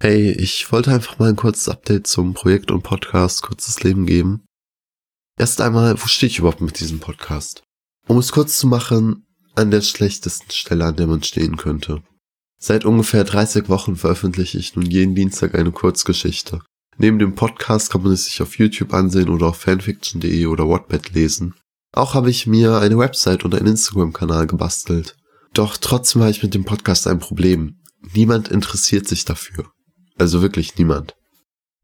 Hey, ich wollte einfach mal ein kurzes Update zum Projekt und Podcast Kurzes Leben geben. Erst einmal, wo stehe ich überhaupt mit diesem Podcast? Um es kurz zu machen, an der schlechtesten Stelle, an der man stehen könnte. Seit ungefähr 30 Wochen veröffentliche ich nun jeden Dienstag eine Kurzgeschichte. Neben dem Podcast kann man es sich auf YouTube ansehen oder auf fanfiction.de oder Wattpad lesen. Auch habe ich mir eine Website und einen Instagram-Kanal gebastelt. Doch trotzdem habe ich mit dem Podcast ein Problem. Niemand interessiert sich dafür. Also wirklich niemand.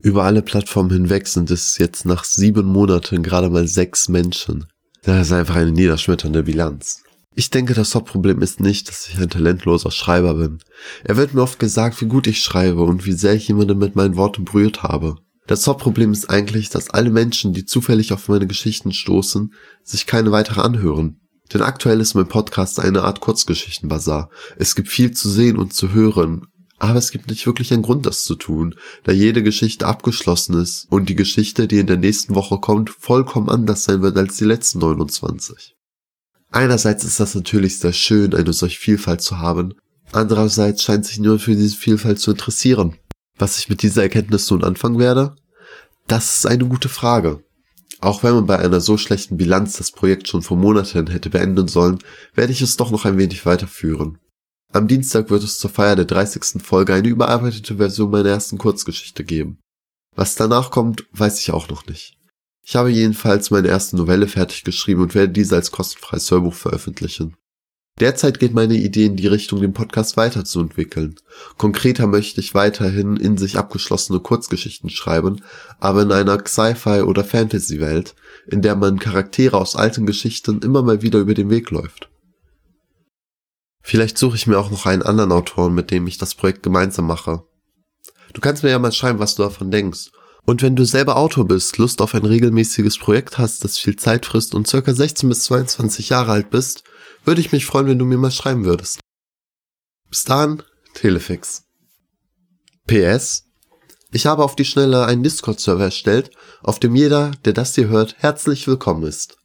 Über alle Plattformen hinweg sind es jetzt nach sieben Monaten gerade mal sechs Menschen. Das ist einfach eine niederschmetternde Bilanz. Ich denke, das Hauptproblem ist nicht, dass ich ein talentloser Schreiber bin. Er wird mir oft gesagt, wie gut ich schreibe und wie sehr ich jemanden mit meinen Worten berührt habe. Das Hauptproblem ist eigentlich, dass alle Menschen, die zufällig auf meine Geschichten stoßen, sich keine weitere anhören. Denn aktuell ist mein Podcast eine Art Kurzgeschichtenbazar. Es gibt viel zu sehen und zu hören, aber es gibt nicht wirklich einen Grund, das zu tun, da jede Geschichte abgeschlossen ist und die Geschichte, die in der nächsten Woche kommt, vollkommen anders sein wird als die letzten 29. Einerseits ist das natürlich sehr schön, eine solche Vielfalt zu haben, andererseits scheint sich nur für diese Vielfalt zu interessieren. Was ich mit dieser Erkenntnis nun anfangen werde? Das ist eine gute Frage. Auch wenn man bei einer so schlechten Bilanz das Projekt schon vor Monaten hätte beenden sollen, werde ich es doch noch ein wenig weiterführen. Am Dienstag wird es zur Feier der 30. Folge eine überarbeitete Version meiner ersten Kurzgeschichte geben. Was danach kommt, weiß ich auch noch nicht. Ich habe jedenfalls meine erste Novelle fertig geschrieben und werde diese als kostenfreies Hörbuch veröffentlichen. Derzeit geht meine Idee in die Richtung, den Podcast weiterzuentwickeln. Konkreter möchte ich weiterhin in sich abgeschlossene Kurzgeschichten schreiben, aber in einer Sci-Fi oder Fantasy-Welt, in der man Charaktere aus alten Geschichten immer mal wieder über den Weg läuft. Vielleicht suche ich mir auch noch einen anderen Autoren, mit dem ich das Projekt gemeinsam mache. Du kannst mir ja mal schreiben, was du davon denkst. Und wenn du selber Autor bist, Lust auf ein regelmäßiges Projekt hast, das viel Zeit frisst und circa 16 bis 22 Jahre alt bist, würde ich mich freuen, wenn du mir mal schreiben würdest. Bis dahin, Telefix. PS. Ich habe auf die Schnelle einen Discord-Server erstellt, auf dem jeder, der das hier hört, herzlich willkommen ist.